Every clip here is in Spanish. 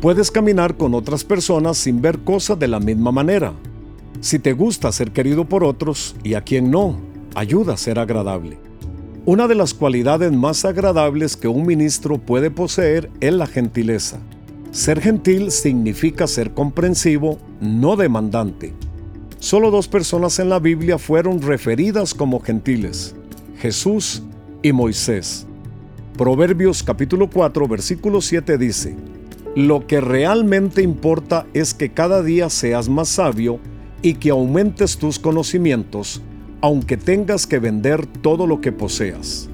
Puedes caminar con otras personas sin ver cosas de la misma manera. Si te gusta ser querido por otros y a quien no, ayuda a ser agradable. Una de las cualidades más agradables que un ministro puede poseer es la gentileza. Ser gentil significa ser comprensivo, no demandante. Solo dos personas en la Biblia fueron referidas como gentiles, Jesús y Moisés. Proverbios capítulo 4 versículo 7 dice, Lo que realmente importa es que cada día seas más sabio y que aumentes tus conocimientos, aunque tengas que vender todo lo que poseas.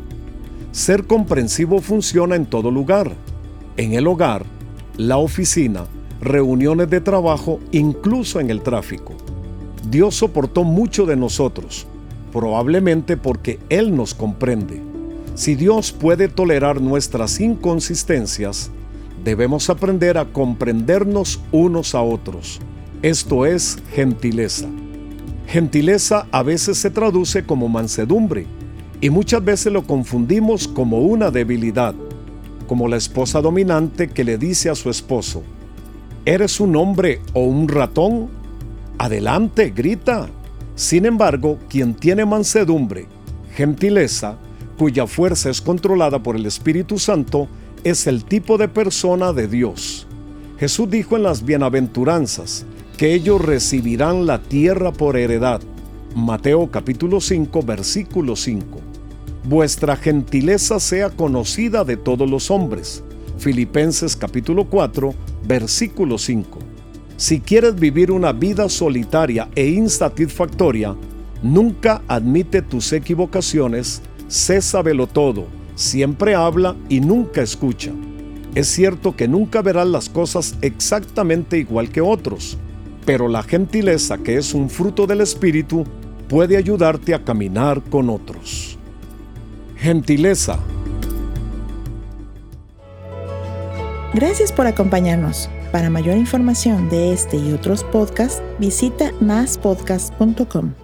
Ser comprensivo funciona en todo lugar, en el hogar, la oficina, reuniones de trabajo, incluso en el tráfico. Dios soportó mucho de nosotros, probablemente porque Él nos comprende. Si Dios puede tolerar nuestras inconsistencias, debemos aprender a comprendernos unos a otros. Esto es gentileza. Gentileza a veces se traduce como mansedumbre y muchas veces lo confundimos como una debilidad, como la esposa dominante que le dice a su esposo, ¿eres un hombre o un ratón? Adelante, grita. Sin embargo, quien tiene mansedumbre, gentileza, cuya fuerza es controlada por el Espíritu Santo, es el tipo de persona de Dios. Jesús dijo en las bienaventuranzas, que ellos recibirán la tierra por heredad. Mateo capítulo 5 versículo 5. Vuestra gentileza sea conocida de todos los hombres. Filipenses capítulo 4 versículo 5. Si quieres vivir una vida solitaria e insatisfactoria, nunca admite tus equivocaciones, césabelo todo, siempre habla y nunca escucha. Es cierto que nunca verás las cosas exactamente igual que otros, pero la gentileza, que es un fruto del Espíritu, puede ayudarte a caminar con otros. Gentileza. Gracias por acompañarnos. Para mayor información de este y otros podcasts, visita naspodcast.com.